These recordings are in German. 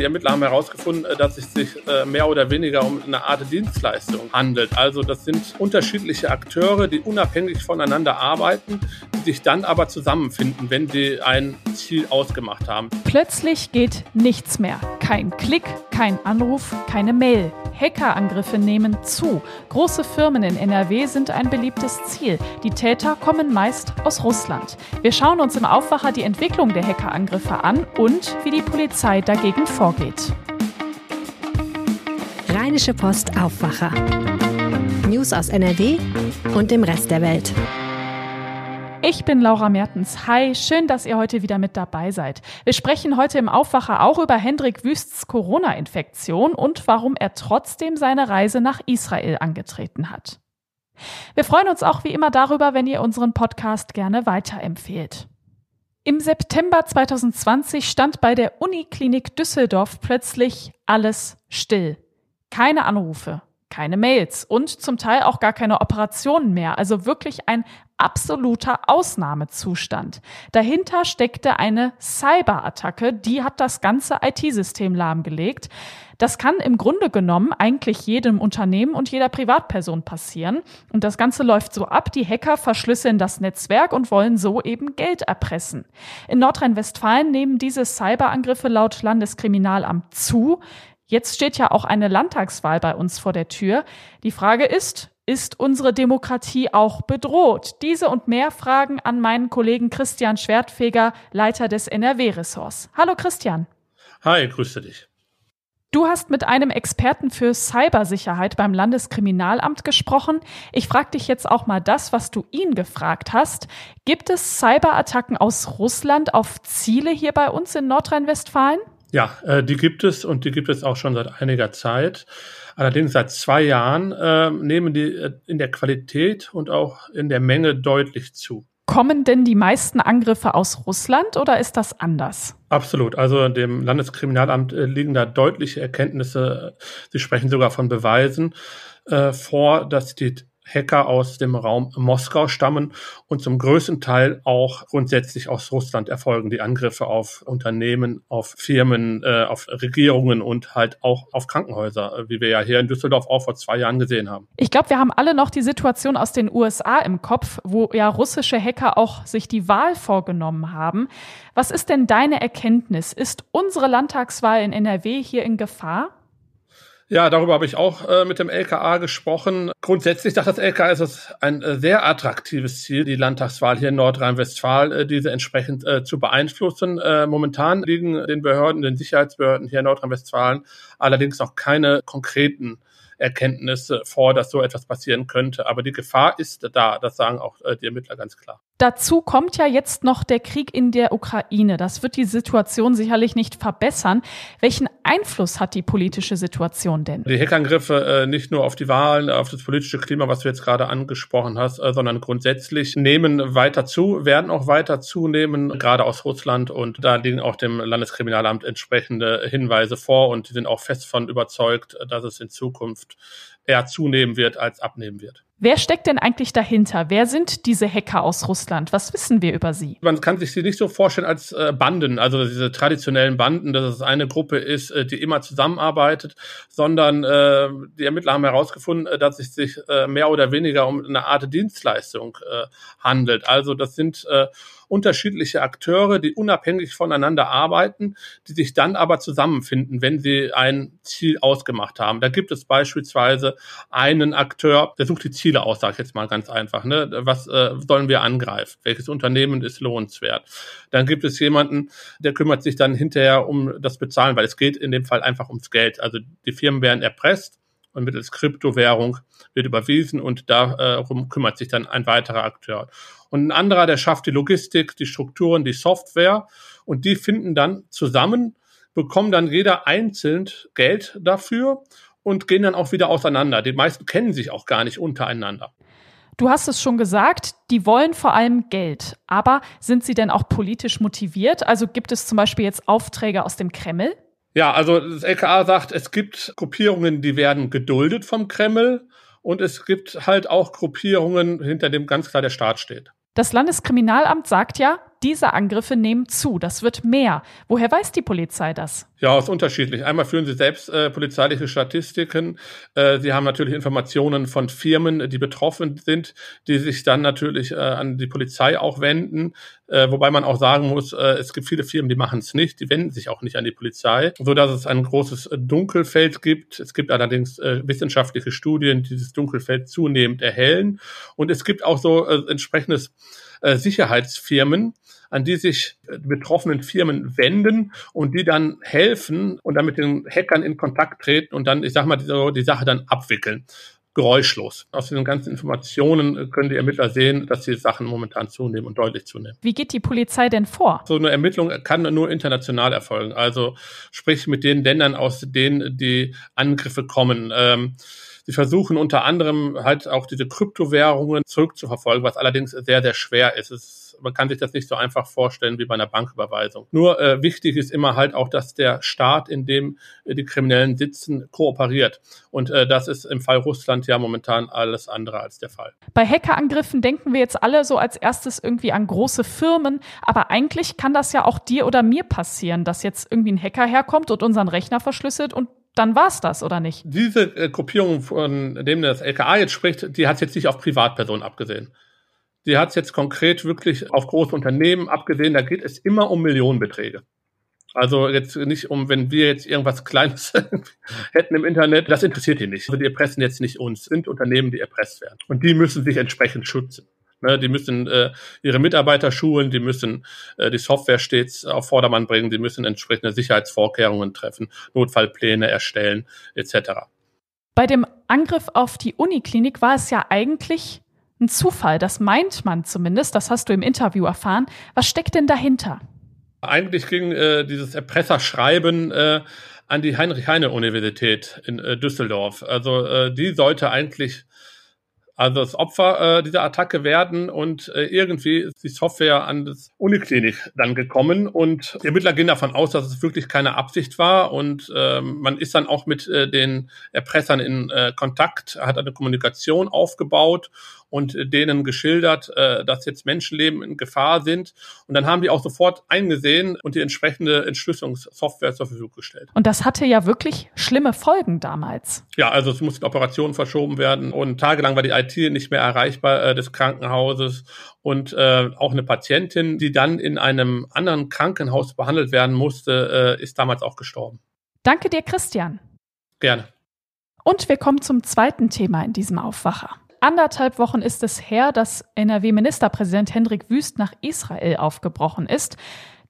Die Ermittler haben herausgefunden, äh, dass es sich äh, mehr oder weniger um eine Art Dienstleistung handelt. Also das sind unterschiedliche Akteure, die unabhängig voneinander arbeiten, die sich dann aber zusammenfinden, wenn sie ein Ziel ausgemacht haben. Plötzlich geht nichts mehr. Kein Klick, kein Anruf, keine Mail. Hackerangriffe nehmen zu. Große Firmen in NRW sind ein beliebtes Ziel. Die Täter kommen meist aus Russland. Wir schauen uns im Aufwacher die Entwicklung der Hackerangriffe an und wie die Polizei dagegen vorgeht. Rheinische Post Aufwacher. News aus NRW und dem Rest der Welt. Ich bin Laura Mertens. Hi, schön, dass ihr heute wieder mit dabei seid. Wir sprechen heute im Aufwacher auch über Hendrik Wüsts Corona-Infektion und warum er trotzdem seine Reise nach Israel angetreten hat. Wir freuen uns auch wie immer darüber, wenn ihr unseren Podcast gerne weiterempfehlt. Im September 2020 stand bei der Uniklinik Düsseldorf plötzlich alles still. Keine Anrufe, keine Mails und zum Teil auch gar keine Operationen mehr. Also wirklich ein absoluter Ausnahmezustand. Dahinter steckte eine Cyberattacke, die hat das ganze IT-System lahmgelegt. Das kann im Grunde genommen eigentlich jedem Unternehmen und jeder Privatperson passieren. Und das Ganze läuft so ab, die Hacker verschlüsseln das Netzwerk und wollen so eben Geld erpressen. In Nordrhein-Westfalen nehmen diese Cyberangriffe laut Landeskriminalamt zu. Jetzt steht ja auch eine Landtagswahl bei uns vor der Tür. Die Frage ist, ist unsere Demokratie auch bedroht? Diese und mehr Fragen an meinen Kollegen Christian Schwertfeger, Leiter des NRW-Ressorts. Hallo Christian. Hi, grüße dich. Du hast mit einem Experten für Cybersicherheit beim Landeskriminalamt gesprochen. Ich frage dich jetzt auch mal das, was du ihn gefragt hast. Gibt es Cyberattacken aus Russland auf Ziele hier bei uns in Nordrhein-Westfalen? Ja, äh, die gibt es und die gibt es auch schon seit einiger Zeit. Allerdings seit zwei Jahren äh, nehmen die äh, in der Qualität und auch in der Menge deutlich zu. Kommen denn die meisten Angriffe aus Russland oder ist das anders? Absolut. Also dem Landeskriminalamt äh, liegen da deutliche Erkenntnisse. Sie sprechen sogar von Beweisen äh, vor, dass die Hacker aus dem Raum Moskau stammen und zum größten Teil auch grundsätzlich aus Russland erfolgen die Angriffe auf Unternehmen, auf Firmen, äh, auf Regierungen und halt auch auf Krankenhäuser, äh, wie wir ja hier in Düsseldorf auch vor zwei Jahren gesehen haben. Ich glaube, wir haben alle noch die Situation aus den USA im Kopf, wo ja russische Hacker auch sich die Wahl vorgenommen haben. Was ist denn deine Erkenntnis? Ist unsere Landtagswahl in NRW hier in Gefahr? Ja, darüber habe ich auch äh, mit dem LKA gesprochen. Grundsätzlich sagt das LKA, ist es ein äh, sehr attraktives Ziel, die Landtagswahl hier in Nordrhein-Westfalen, äh, diese entsprechend äh, zu beeinflussen. Äh, momentan liegen den Behörden, den Sicherheitsbehörden hier in Nordrhein-Westfalen allerdings noch keine konkreten Erkenntnisse vor, dass so etwas passieren könnte. Aber die Gefahr ist da, das sagen auch äh, die Ermittler ganz klar. Dazu kommt ja jetzt noch der Krieg in der Ukraine. Das wird die Situation sicherlich nicht verbessern. Welchen Einfluss hat die politische Situation denn? Die Hackerangriffe äh, nicht nur auf die Wahlen, auf das politische Klima, was du jetzt gerade angesprochen hast, äh, sondern grundsätzlich nehmen weiter zu, werden auch weiter zunehmen, gerade aus Russland. Und da liegen auch dem Landeskriminalamt entsprechende Hinweise vor und die sind auch fest von überzeugt, dass es in Zukunft eher zunehmen wird als abnehmen wird. Wer steckt denn eigentlich dahinter? Wer sind diese Hacker aus Russland? Was wissen wir über sie? Man kann sich sie nicht so vorstellen als äh, Banden, also diese traditionellen Banden, dass es eine Gruppe ist, äh, die immer zusammenarbeitet, sondern äh, die Ermittler haben herausgefunden, äh, dass es sich äh, mehr oder weniger um eine Art Dienstleistung handelt. Also das sind unterschiedliche Akteure, die unabhängig voneinander arbeiten, die sich dann aber zusammenfinden, wenn sie ein Ziel ausgemacht haben. Da gibt es beispielsweise einen Akteur, der sucht die Ziele aus, sage ich jetzt mal ganz einfach. Ne? Was äh, sollen wir angreifen? Welches Unternehmen ist lohnenswert? Dann gibt es jemanden, der kümmert sich dann hinterher um das Bezahlen, weil es geht in dem Fall einfach ums Geld. Also die Firmen werden erpresst und mittels Kryptowährung wird überwiesen und darum kümmert sich dann ein weiterer Akteur. Und ein anderer, der schafft die Logistik, die Strukturen, die Software und die finden dann zusammen, bekommen dann jeder einzeln Geld dafür und gehen dann auch wieder auseinander. Die meisten kennen sich auch gar nicht untereinander. Du hast es schon gesagt, die wollen vor allem Geld. Aber sind sie denn auch politisch motiviert? Also gibt es zum Beispiel jetzt Aufträge aus dem Kreml? Ja, also das LKA sagt, es gibt Gruppierungen, die werden geduldet vom Kreml und es gibt halt auch Gruppierungen, hinter dem ganz klar der Staat steht. Das Landeskriminalamt sagt ja, diese Angriffe nehmen zu, das wird mehr. Woher weiß die Polizei das? Ja, ist unterschiedlich. Einmal führen sie selbst äh, polizeiliche Statistiken. Äh, sie haben natürlich Informationen von Firmen, die betroffen sind, die sich dann natürlich äh, an die Polizei auch wenden. Äh, wobei man auch sagen muss, äh, es gibt viele Firmen, die machen es nicht, die wenden sich auch nicht an die Polizei, so dass es ein großes Dunkelfeld gibt. Es gibt allerdings äh, wissenschaftliche Studien, die dieses Dunkelfeld zunehmend erhellen. Und es gibt auch so äh, entsprechendes äh, Sicherheitsfirmen, an die sich die betroffenen Firmen wenden und die dann helfen und dann mit den Hackern in Kontakt treten und dann, ich sag mal, die, die Sache dann abwickeln geräuschlos. Aus diesen ganzen Informationen können die Ermittler sehen, dass die Sachen momentan zunehmen und deutlich zunehmen. Wie geht die Polizei denn vor? So eine Ermittlung kann nur international erfolgen. Also sprich mit den Ländern, aus denen die Angriffe kommen. Ähm, Sie versuchen unter anderem halt auch diese Kryptowährungen zurückzuverfolgen, was allerdings sehr, sehr schwer ist. Es, man kann sich das nicht so einfach vorstellen wie bei einer Banküberweisung. Nur äh, wichtig ist immer halt auch, dass der Staat, in dem äh, die Kriminellen sitzen, kooperiert. Und äh, das ist im Fall Russland ja momentan alles andere als der Fall. Bei Hackerangriffen denken wir jetzt alle so als erstes irgendwie an große Firmen, aber eigentlich kann das ja auch dir oder mir passieren, dass jetzt irgendwie ein Hacker herkommt und unseren Rechner verschlüsselt und dann war's das, oder nicht? Diese äh, Gruppierung, von dem das LKA jetzt spricht, die hat jetzt nicht auf Privatpersonen abgesehen. Die hat jetzt konkret wirklich auf große Unternehmen abgesehen. Da geht es immer um Millionenbeträge. Also jetzt nicht um, wenn wir jetzt irgendwas Kleines hätten im Internet, das interessiert die nicht. Also die erpressen jetzt nicht uns, sind Unternehmen, die erpresst werden. Und die müssen sich entsprechend schützen. Ne, die müssen äh, ihre Mitarbeiter schulen, die müssen äh, die Software stets auf Vordermann bringen, die müssen entsprechende Sicherheitsvorkehrungen treffen, Notfallpläne erstellen etc. Bei dem Angriff auf die Uniklinik war es ja eigentlich ein Zufall, das meint man zumindest, das hast du im Interview erfahren. Was steckt denn dahinter? Eigentlich ging äh, dieses Erpresserschreiben äh, an die Heinrich-Heine-Universität in äh, Düsseldorf. Also äh, die sollte eigentlich also das Opfer äh, dieser Attacke werden und äh, irgendwie ist die Software an das Uniklinik dann gekommen und die Ermittler gehen davon aus, dass es wirklich keine Absicht war und äh, man ist dann auch mit den Erpressern in Kontakt, hat eine Kommunikation aufgebaut und denen geschildert, äh, dass jetzt Menschenleben in Gefahr sind. Und dann haben die auch sofort eingesehen und die entsprechende Entschlüsselungssoftware zur Verfügung gestellt. Und das hatte ja wirklich schlimme Folgen damals. Ja, also es mussten Operationen verschoben werden und tagelang war die IT nicht mehr erreichbar äh, des Krankenhauses und äh, auch eine Patientin, die dann in einem anderen Krankenhaus behandelt werden musste, äh, ist damals auch gestorben. Danke dir, Christian. Gerne. Und wir kommen zum zweiten Thema in diesem Aufwacher anderthalb Wochen ist es her, dass NRW-Ministerpräsident Hendrik Wüst nach Israel aufgebrochen ist.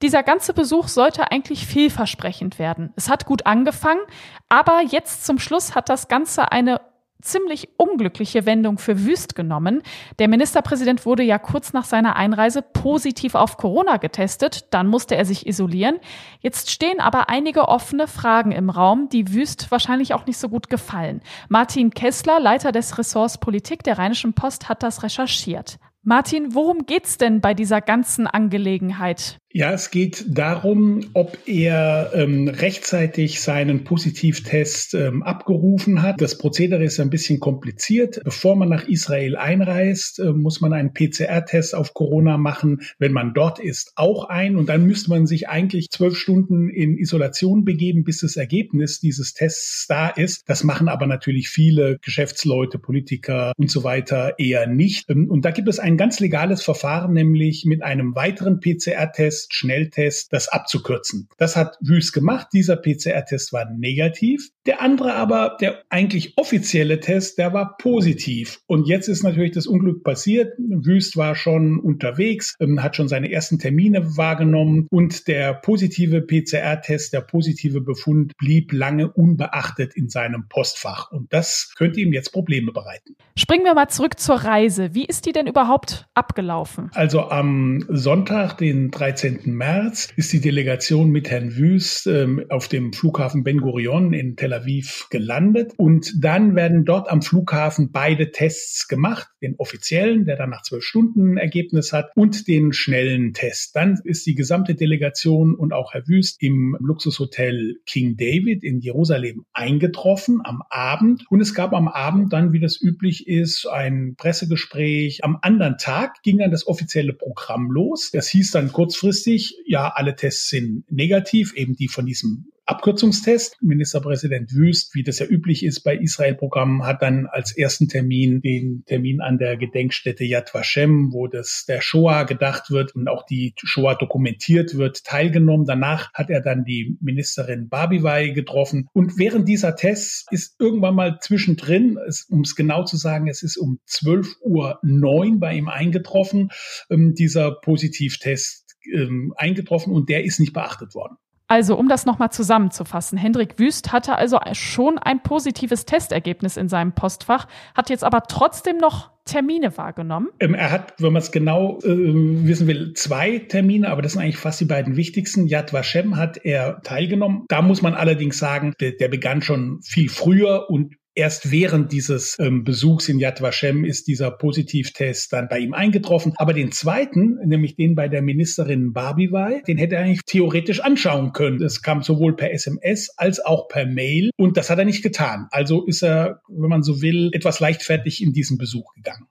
Dieser ganze Besuch sollte eigentlich vielversprechend werden. Es hat gut angefangen, aber jetzt zum Schluss hat das Ganze eine ziemlich unglückliche Wendung für Wüst genommen. Der Ministerpräsident wurde ja kurz nach seiner Einreise positiv auf Corona getestet, dann musste er sich isolieren. Jetzt stehen aber einige offene Fragen im Raum, die Wüst wahrscheinlich auch nicht so gut gefallen. Martin Kessler, Leiter des Ressorts Politik der Rheinischen Post, hat das recherchiert. Martin, worum geht's denn bei dieser ganzen Angelegenheit? Ja, es geht darum, ob er ähm, rechtzeitig seinen Positivtest ähm, abgerufen hat. Das Prozedere ist ein bisschen kompliziert. Bevor man nach Israel einreist, äh, muss man einen PCR-Test auf Corona machen. Wenn man dort ist, auch ein. Und dann müsste man sich eigentlich zwölf Stunden in Isolation begeben, bis das Ergebnis dieses Tests da ist. Das machen aber natürlich viele Geschäftsleute, Politiker und so weiter eher nicht. Ähm, und da gibt es ein ganz legales Verfahren, nämlich mit einem weiteren PCR-Test Test, Schnelltest, das abzukürzen. Das hat Wüst gemacht. Dieser PCR-Test war negativ. Der andere aber, der eigentlich offizielle Test, der war positiv. Und jetzt ist natürlich das Unglück passiert. Wüst war schon unterwegs, ähm, hat schon seine ersten Termine wahrgenommen und der positive PCR-Test, der positive Befund blieb lange unbeachtet in seinem Postfach. Und das könnte ihm jetzt Probleme bereiten. Springen wir mal zurück zur Reise. Wie ist die denn überhaupt abgelaufen? Also am Sonntag, den 13. 19. März ist die Delegation mit Herrn Wüst ähm, auf dem Flughafen Ben Gurion in Tel Aviv gelandet. Und dann werden dort am Flughafen beide Tests gemacht. Den offiziellen, der dann nach zwölf Stunden ein Ergebnis hat, und den schnellen Test. Dann ist die gesamte Delegation und auch Herr Wüst im Luxushotel King David in Jerusalem eingetroffen am Abend. Und es gab am Abend dann, wie das üblich ist, ein Pressegespräch. Am anderen Tag ging dann das offizielle Programm los. Das hieß dann kurzfristig kurzfristig, ja, alle Tests sind negativ, eben die von diesem Abkürzungstest. Ministerpräsident Wüst, wie das ja üblich ist bei Israel-Programmen, hat dann als ersten Termin den Termin an der Gedenkstätte Yad Vashem, wo das der Shoah gedacht wird und auch die Shoah dokumentiert wird, teilgenommen. Danach hat er dann die Ministerin Babivai getroffen. Und während dieser Tests ist irgendwann mal zwischendrin, um es genau zu sagen, es ist um 12.09 Uhr bei ihm eingetroffen, ähm, dieser Positivtest ähm, eingetroffen und der ist nicht beachtet worden. Also, um das nochmal zusammenzufassen, Hendrik Wüst hatte also schon ein positives Testergebnis in seinem Postfach, hat jetzt aber trotzdem noch Termine wahrgenommen? Ähm, er hat, wenn man es genau äh, wissen will, zwei Termine, aber das sind eigentlich fast die beiden wichtigsten. Yad Vashem hat er teilgenommen. Da muss man allerdings sagen, der, der begann schon viel früher und Erst während dieses ähm, Besuchs in Yad Vashem ist dieser Positivtest dann bei ihm eingetroffen. Aber den zweiten, nämlich den bei der Ministerin Barbivai, den hätte er eigentlich theoretisch anschauen können. Es kam sowohl per SMS als auch per Mail und das hat er nicht getan. Also ist er, wenn man so will, etwas leichtfertig in diesen Besuch gegangen.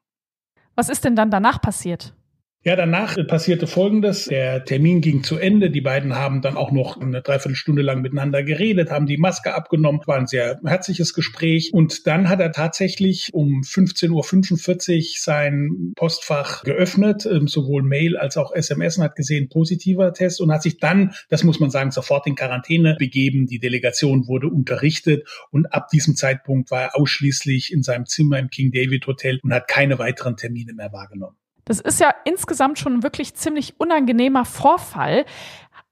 Was ist denn dann danach passiert? Ja, danach passierte Folgendes. Der Termin ging zu Ende. Die beiden haben dann auch noch eine Dreiviertelstunde lang miteinander geredet, haben die Maske abgenommen. War ein sehr herzliches Gespräch. Und dann hat er tatsächlich um 15.45 Uhr sein Postfach geöffnet, ähm, sowohl Mail als auch SMS und hat gesehen, positiver Test und hat sich dann, das muss man sagen, sofort in Quarantäne begeben. Die Delegation wurde unterrichtet und ab diesem Zeitpunkt war er ausschließlich in seinem Zimmer im King David Hotel und hat keine weiteren Termine mehr wahrgenommen. Das ist ja insgesamt schon wirklich ziemlich unangenehmer Vorfall.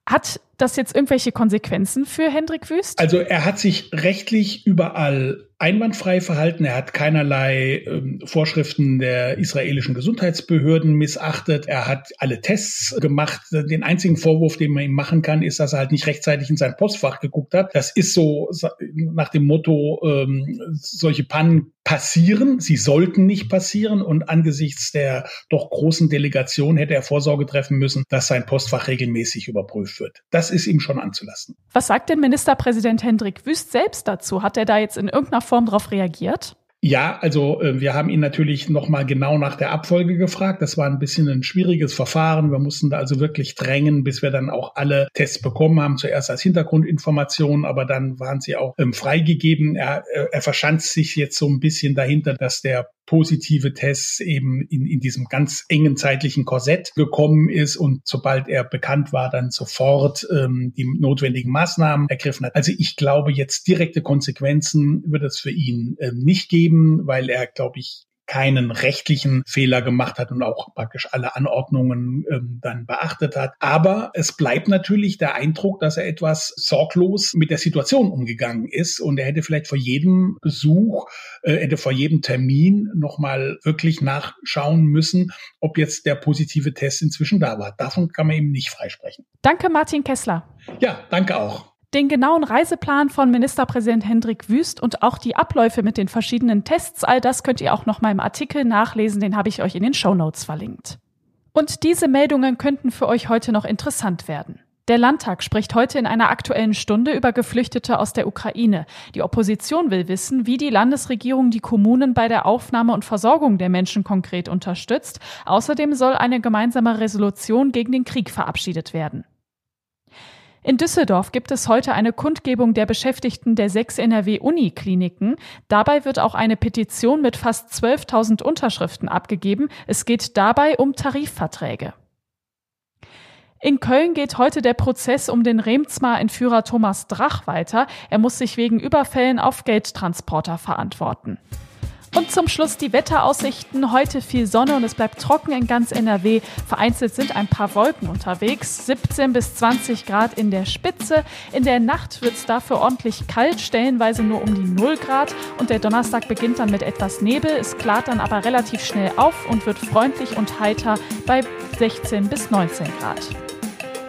Hat das jetzt irgendwelche Konsequenzen für Hendrik Wüst? Also er hat sich rechtlich überall einwandfrei verhalten. Er hat keinerlei ähm, Vorschriften der israelischen Gesundheitsbehörden missachtet. Er hat alle Tests gemacht. Den einzigen Vorwurf, den man ihm machen kann, ist, dass er halt nicht rechtzeitig in sein Postfach geguckt hat. Das ist so nach dem Motto, ähm, solche Pannen passieren. Sie sollten nicht passieren. Und angesichts der doch großen Delegation hätte er Vorsorge treffen müssen, dass sein Postfach regelmäßig überprüft wird. Das ist ihm schon anzulassen. Was sagt denn Ministerpräsident Hendrik Wüst selbst dazu? Hat er da jetzt in irgendeiner Form darauf reagiert? Ja, also äh, wir haben ihn natürlich nochmal genau nach der Abfolge gefragt. Das war ein bisschen ein schwieriges Verfahren. Wir mussten da also wirklich drängen, bis wir dann auch alle Tests bekommen haben. Zuerst als Hintergrundinformation, aber dann waren sie auch ähm, freigegeben. Er, äh, er verschanzt sich jetzt so ein bisschen dahinter, dass der positive Tests eben in, in diesem ganz engen zeitlichen Korsett gekommen ist und sobald er bekannt war, dann sofort ähm, die notwendigen Maßnahmen ergriffen hat. Also ich glaube, jetzt direkte Konsequenzen wird es für ihn ähm, nicht geben, weil er, glaube ich, keinen rechtlichen Fehler gemacht hat und auch praktisch alle Anordnungen ähm, dann beachtet hat. Aber es bleibt natürlich der Eindruck, dass er etwas sorglos mit der Situation umgegangen ist und er hätte vielleicht vor jedem Besuch, äh, hätte vor jedem Termin nochmal wirklich nachschauen müssen, ob jetzt der positive Test inzwischen da war. Davon kann man ihm nicht freisprechen. Danke, Martin Kessler. Ja, danke auch. Den genauen Reiseplan von Ministerpräsident Hendrik Wüst und auch die Abläufe mit den verschiedenen Tests, all das könnt ihr auch noch mal im Artikel nachlesen, den habe ich euch in den Show Notes verlinkt. Und diese Meldungen könnten für euch heute noch interessant werden. Der Landtag spricht heute in einer aktuellen Stunde über Geflüchtete aus der Ukraine. Die Opposition will wissen, wie die Landesregierung die Kommunen bei der Aufnahme und Versorgung der Menschen konkret unterstützt. Außerdem soll eine gemeinsame Resolution gegen den Krieg verabschiedet werden. In Düsseldorf gibt es heute eine Kundgebung der Beschäftigten der sechs NRW-Unikliniken. Dabei wird auch eine Petition mit fast 12.000 Unterschriften abgegeben. Es geht dabei um Tarifverträge. In Köln geht heute der Prozess um den Remzmar-Entführer Thomas Drach weiter. Er muss sich wegen Überfällen auf Geldtransporter verantworten. Und zum Schluss die Wetteraussichten. Heute viel Sonne und es bleibt trocken in ganz NRW. Vereinzelt sind ein paar Wolken unterwegs. 17 bis 20 Grad in der Spitze. In der Nacht wird es dafür ordentlich kalt, stellenweise nur um die 0 Grad. Und der Donnerstag beginnt dann mit etwas Nebel. Es klart dann aber relativ schnell auf und wird freundlich und heiter bei 16 bis 19 Grad.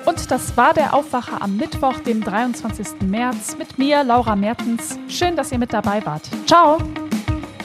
Und das war der Aufwacher am Mittwoch, dem 23. März, mit mir, Laura Mertens. Schön, dass ihr mit dabei wart. Ciao!